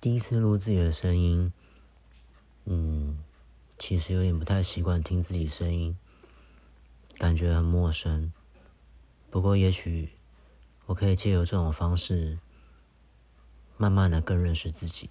第一次录自己的声音嗯其实有点不太习惯听自己声音感觉很陌生。不过也许我可以借由这种方式慢慢的更认识自己。